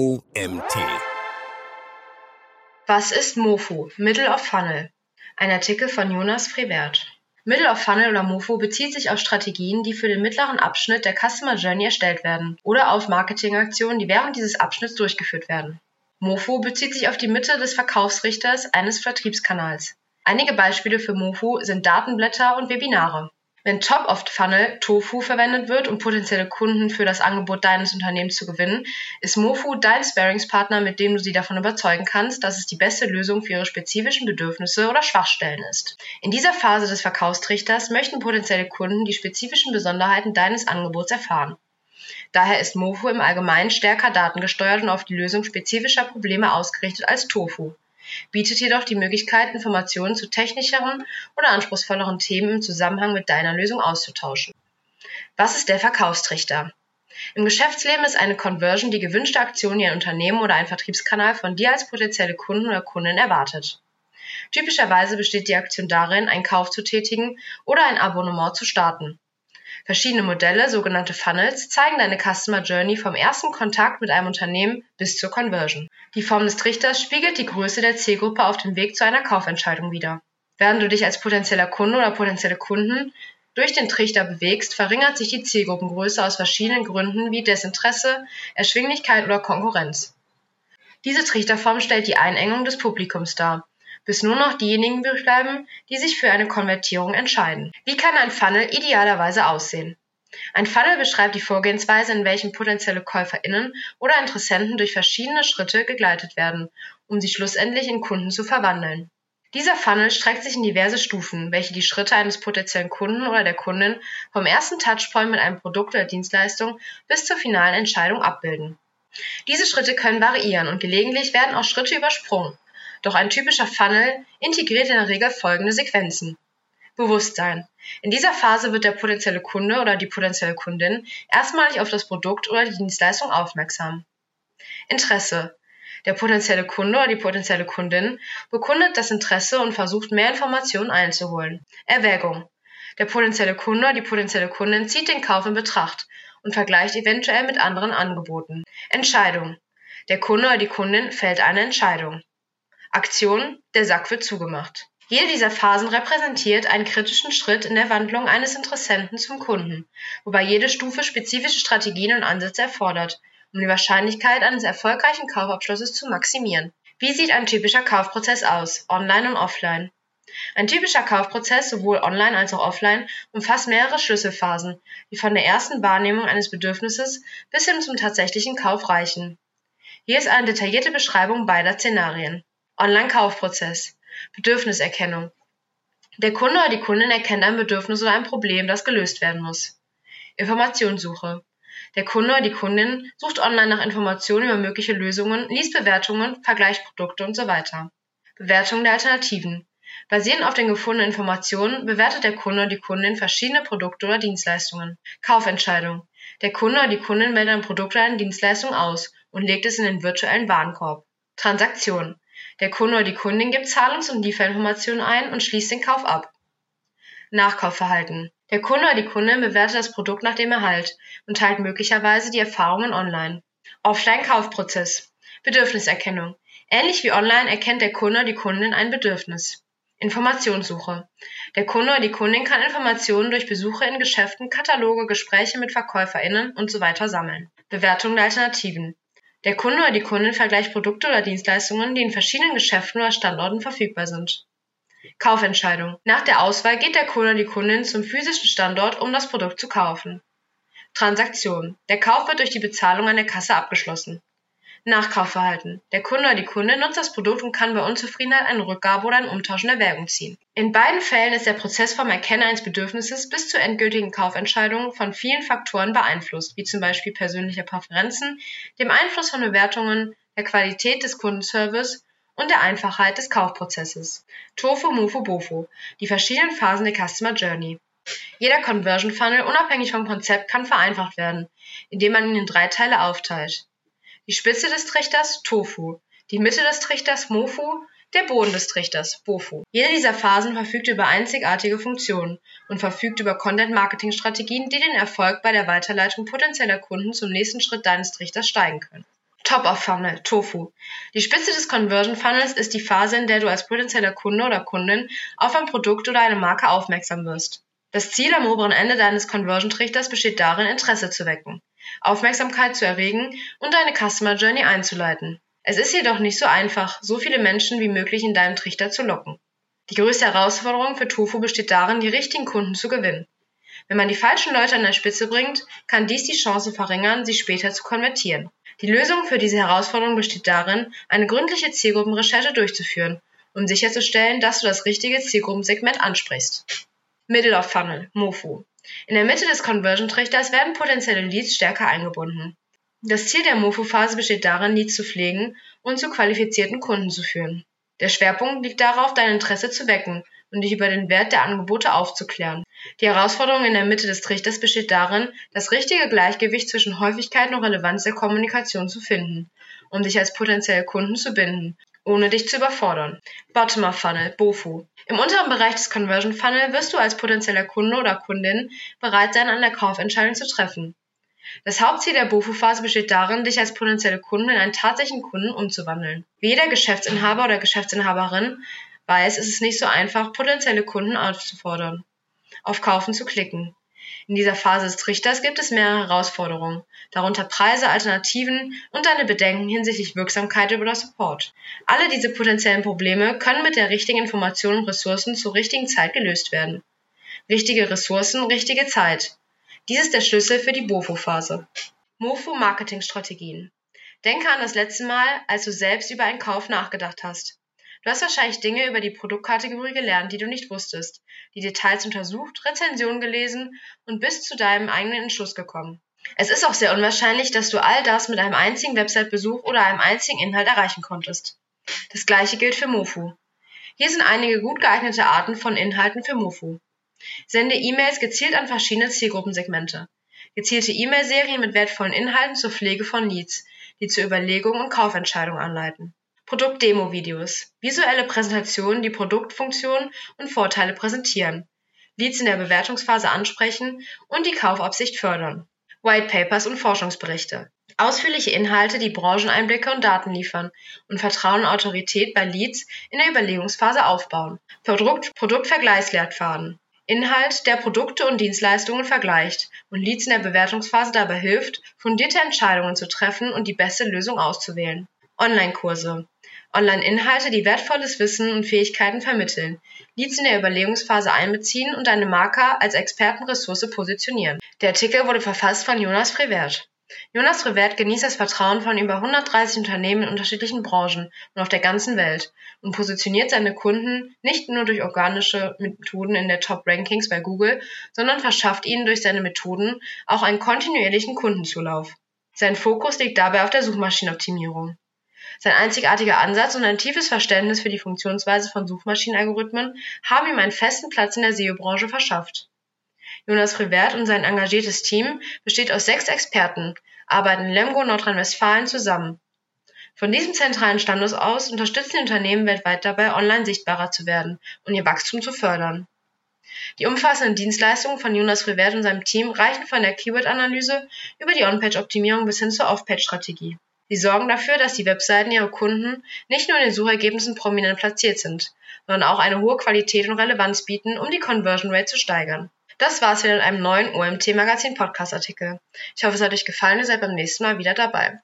OMT. Was ist MOFU? Middle of Funnel. Ein Artikel von Jonas Frevert. Middle of Funnel oder MOFU bezieht sich auf Strategien, die für den mittleren Abschnitt der Customer Journey erstellt werden oder auf Marketingaktionen, die während dieses Abschnitts durchgeführt werden. MOFU bezieht sich auf die Mitte des Verkaufsrichters eines Vertriebskanals. Einige Beispiele für MOFU sind Datenblätter und Webinare. Wenn Top-of-Funnel Tofu verwendet wird, um potenzielle Kunden für das Angebot deines Unternehmens zu gewinnen, ist Mofu dein Sparingspartner, mit dem du sie davon überzeugen kannst, dass es die beste Lösung für ihre spezifischen Bedürfnisse oder Schwachstellen ist. In dieser Phase des Verkaufstrichters möchten potenzielle Kunden die spezifischen Besonderheiten deines Angebots erfahren. Daher ist Mofu im Allgemeinen stärker datengesteuert und auf die Lösung spezifischer Probleme ausgerichtet als Tofu bietet jedoch die Möglichkeit, Informationen zu technischeren oder anspruchsvolleren Themen im Zusammenhang mit deiner Lösung auszutauschen. Was ist der Verkaufstrichter? Im Geschäftsleben ist eine Conversion die gewünschte Aktion, die ein Unternehmen oder ein Vertriebskanal von dir als potenzielle Kunden oder Kundin erwartet. Typischerweise besteht die Aktion darin, einen Kauf zu tätigen oder ein Abonnement zu starten. Verschiedene Modelle, sogenannte Funnels, zeigen deine Customer Journey vom ersten Kontakt mit einem Unternehmen bis zur Conversion. Die Form des Trichters spiegelt die Größe der Zielgruppe auf dem Weg zu einer Kaufentscheidung wider. Während du dich als potenzieller Kunde oder potenzielle Kunden durch den Trichter bewegst, verringert sich die Zielgruppengröße aus verschiedenen Gründen wie Desinteresse, Erschwinglichkeit oder Konkurrenz. Diese Trichterform stellt die Einengung des Publikums dar bis nur noch diejenigen bleiben, die sich für eine Konvertierung entscheiden. Wie kann ein Funnel idealerweise aussehen? Ein Funnel beschreibt die Vorgehensweise, in welchem potenzielle KäuferInnen oder Interessenten durch verschiedene Schritte gegleitet werden, um sie schlussendlich in Kunden zu verwandeln. Dieser Funnel streckt sich in diverse Stufen, welche die Schritte eines potenziellen Kunden oder der Kundin vom ersten Touchpoint mit einem Produkt oder Dienstleistung bis zur finalen Entscheidung abbilden. Diese Schritte können variieren und gelegentlich werden auch Schritte übersprungen, doch ein typischer Funnel integriert in der Regel folgende Sequenzen. Bewusstsein. In dieser Phase wird der potenzielle Kunde oder die potenzielle Kundin erstmalig auf das Produkt oder die Dienstleistung aufmerksam. Interesse. Der potenzielle Kunde oder die potenzielle Kundin bekundet das Interesse und versucht mehr Informationen einzuholen. Erwägung. Der potenzielle Kunde oder die potenzielle Kundin zieht den Kauf in Betracht und vergleicht eventuell mit anderen Angeboten. Entscheidung. Der Kunde oder die Kundin fällt eine Entscheidung. Aktion, der Sack wird zugemacht. Jede dieser Phasen repräsentiert einen kritischen Schritt in der Wandlung eines Interessenten zum Kunden, wobei jede Stufe spezifische Strategien und Ansätze erfordert, um die Wahrscheinlichkeit eines erfolgreichen Kaufabschlusses zu maximieren. Wie sieht ein typischer Kaufprozess aus, online und offline? Ein typischer Kaufprozess, sowohl online als auch offline, umfasst mehrere Schlüsselphasen, die von der ersten Wahrnehmung eines Bedürfnisses bis hin zum tatsächlichen Kauf reichen. Hier ist eine detaillierte Beschreibung beider Szenarien. Online-Kaufprozess. Bedürfniserkennung. Der Kunde oder die Kundin erkennt ein Bedürfnis oder ein Problem, das gelöst werden muss. Informationssuche. Der Kunde oder die Kundin sucht online nach Informationen über mögliche Lösungen, liest Bewertungen, vergleicht Produkte und so weiter. Bewertung der Alternativen. Basierend auf den gefundenen Informationen bewertet der Kunde oder die Kundin verschiedene Produkte oder Dienstleistungen. Kaufentscheidung. Der Kunde oder die Kundin wählt ein Produkt oder eine Dienstleistung aus und legt es in den virtuellen Warenkorb. Transaktion. Der Kunde oder die Kundin gibt Zahlungs- und Lieferinformationen ein und schließt den Kauf ab. Nachkaufverhalten. Der Kunde oder die Kundin bewertet das Produkt nach dem Erhalt und teilt möglicherweise die Erfahrungen online. Offline-Kaufprozess. Bedürfniserkennung. Ähnlich wie online erkennt der Kunde oder die Kundin ein Bedürfnis. Informationssuche. Der Kunde oder die Kundin kann Informationen durch Besuche in Geschäften, Kataloge, Gespräche mit VerkäuferInnen und so sammeln. Bewertung der Alternativen. Der Kunde oder die Kundin vergleicht Produkte oder Dienstleistungen, die in verschiedenen Geschäften oder Standorten verfügbar sind. Kaufentscheidung. Nach der Auswahl geht der Kunde oder die Kundin zum physischen Standort, um das Produkt zu kaufen. Transaktion. Der Kauf wird durch die Bezahlung an der Kasse abgeschlossen. Nachkaufverhalten. Der Kunde oder die Kundin nutzt das Produkt und kann bei Unzufriedenheit eine Rückgabe oder ein Umtausch in Erwägung ziehen. In beiden Fällen ist der Prozess vom Erkennen eines Bedürfnisses bis zur endgültigen Kaufentscheidung von vielen Faktoren beeinflusst, wie zum Beispiel persönliche Präferenzen, dem Einfluss von Bewertungen, der Qualität des Kundenservice und der Einfachheit des Kaufprozesses. Tofu, Mufo, Bofo. Die verschiedenen Phasen der Customer Journey. Jeder Conversion Funnel, unabhängig vom Konzept, kann vereinfacht werden, indem man ihn in drei Teile aufteilt. Die Spitze des Trichters Tofu, die Mitte des Trichters Mofu, der Boden des Trichters Bofu. Jede dieser Phasen verfügt über einzigartige Funktionen und verfügt über Content-Marketing-Strategien, die den Erfolg bei der Weiterleitung potenzieller Kunden zum nächsten Schritt deines Trichters steigen können. Top of Funnel, Tofu. Die Spitze des Conversion Funnels ist die Phase, in der du als potenzieller Kunde oder Kundin auf ein Produkt oder eine Marke aufmerksam wirst. Das Ziel am oberen Ende deines Conversion-Trichters besteht darin, Interesse zu wecken, Aufmerksamkeit zu erregen und deine Customer Journey einzuleiten. Es ist jedoch nicht so einfach, so viele Menschen wie möglich in deinem Trichter zu locken. Die größte Herausforderung für Tofu besteht darin, die richtigen Kunden zu gewinnen. Wenn man die falschen Leute an der Spitze bringt, kann dies die Chance verringern, sie später zu konvertieren. Die Lösung für diese Herausforderung besteht darin, eine gründliche Zielgruppenrecherche durchzuführen, um sicherzustellen, dass du das richtige Zielgruppensegment ansprichst. Middle of Funnel, MOFU. In der Mitte des Conversion-Trichters werden potenzielle Leads stärker eingebunden. Das Ziel der MOFU-Phase besteht darin, Leads zu pflegen und zu qualifizierten Kunden zu führen. Der Schwerpunkt liegt darauf, dein Interesse zu wecken und dich über den Wert der Angebote aufzuklären. Die Herausforderung in der Mitte des Trichters besteht darin, das richtige Gleichgewicht zwischen Häufigkeit und Relevanz der Kommunikation zu finden, um dich als potenzielle Kunden zu binden ohne dich zu überfordern. Bottom-up Funnel, BOFU. Im unteren Bereich des Conversion Funnel wirst du als potenzieller Kunde oder Kundin bereit sein, an der Kaufentscheidung zu treffen. Das Hauptziel der BOFU-Phase besteht darin, dich als potenzielle Kunde in einen tatsächlichen Kunden umzuwandeln. Wie jeder Geschäftsinhaber oder Geschäftsinhaberin weiß, ist es nicht so einfach, potenzielle Kunden aufzufordern, auf Kaufen zu klicken. In dieser Phase des Trichters gibt es mehrere Herausforderungen, darunter Preise, Alternativen und deine Bedenken hinsichtlich Wirksamkeit oder Support. Alle diese potenziellen Probleme können mit der richtigen Information und Ressourcen zur richtigen Zeit gelöst werden. Richtige Ressourcen, richtige Zeit. Dies ist der Schlüssel für die BOFO-Phase. MOFO-Marketing-Strategien. Denke an das letzte Mal, als du selbst über einen Kauf nachgedacht hast. Du hast wahrscheinlich Dinge über die Produktkategorie gelernt, die du nicht wusstest, die Details untersucht, Rezensionen gelesen und bist zu deinem eigenen Entschluss gekommen. Es ist auch sehr unwahrscheinlich, dass du all das mit einem einzigen Website-Besuch oder einem einzigen Inhalt erreichen konntest. Das gleiche gilt für Mofu. Hier sind einige gut geeignete Arten von Inhalten für Mofu. Sende E-Mails gezielt an verschiedene Zielgruppensegmente. Gezielte E-Mail-Serien mit wertvollen Inhalten zur Pflege von Leads, die zur Überlegung und Kaufentscheidung anleiten. Produkt-Demo-Videos. Visuelle Präsentationen, die Produktfunktionen und Vorteile präsentieren. Leads in der Bewertungsphase ansprechen und die Kaufabsicht fördern. White Papers und Forschungsberichte. Ausführliche Inhalte, die Brancheneinblicke und Daten liefern und Vertrauen und Autorität bei Leads in der Überlegungsphase aufbauen. Produkt Produktvergleichsleitfaden. Inhalt, der Produkte und Dienstleistungen vergleicht und Leads in der Bewertungsphase dabei hilft, fundierte Entscheidungen zu treffen und die beste Lösung auszuwählen. Online-Kurse. Online-Inhalte, die wertvolles Wissen und Fähigkeiten vermitteln, Leads in der Überlegungsphase einbeziehen und eine Marke als Expertenressource positionieren. Der Artikel wurde verfasst von Jonas Frevert. Jonas Frevert genießt das Vertrauen von über 130 Unternehmen in unterschiedlichen Branchen und auf der ganzen Welt und positioniert seine Kunden nicht nur durch organische Methoden in der Top-Rankings bei Google, sondern verschafft ihnen durch seine Methoden auch einen kontinuierlichen Kundenzulauf. Sein Fokus liegt dabei auf der Suchmaschinenoptimierung. Sein einzigartiger Ansatz und ein tiefes Verständnis für die Funktionsweise von Suchmaschinenalgorithmen haben ihm einen festen Platz in der SEO-Branche verschafft. Jonas Frevert und sein engagiertes Team besteht aus sechs Experten, arbeiten in Lemgo, Nordrhein-Westfalen zusammen. Von diesem zentralen Standort aus unterstützen die Unternehmen weltweit dabei, online sichtbarer zu werden und ihr Wachstum zu fördern. Die umfassenden Dienstleistungen von Jonas Frevert und seinem Team reichen von der Keyword-Analyse über die On-Page-Optimierung bis hin zur Off-Page-Strategie. Sie sorgen dafür, dass die Webseiten ihrer Kunden nicht nur in den Suchergebnissen prominent platziert sind, sondern auch eine hohe Qualität und Relevanz bieten, um die Conversion Rate zu steigern. Das war's wieder in einem neuen OMT Magazin Podcast Artikel. Ich hoffe, es hat euch gefallen und seid beim nächsten Mal wieder dabei.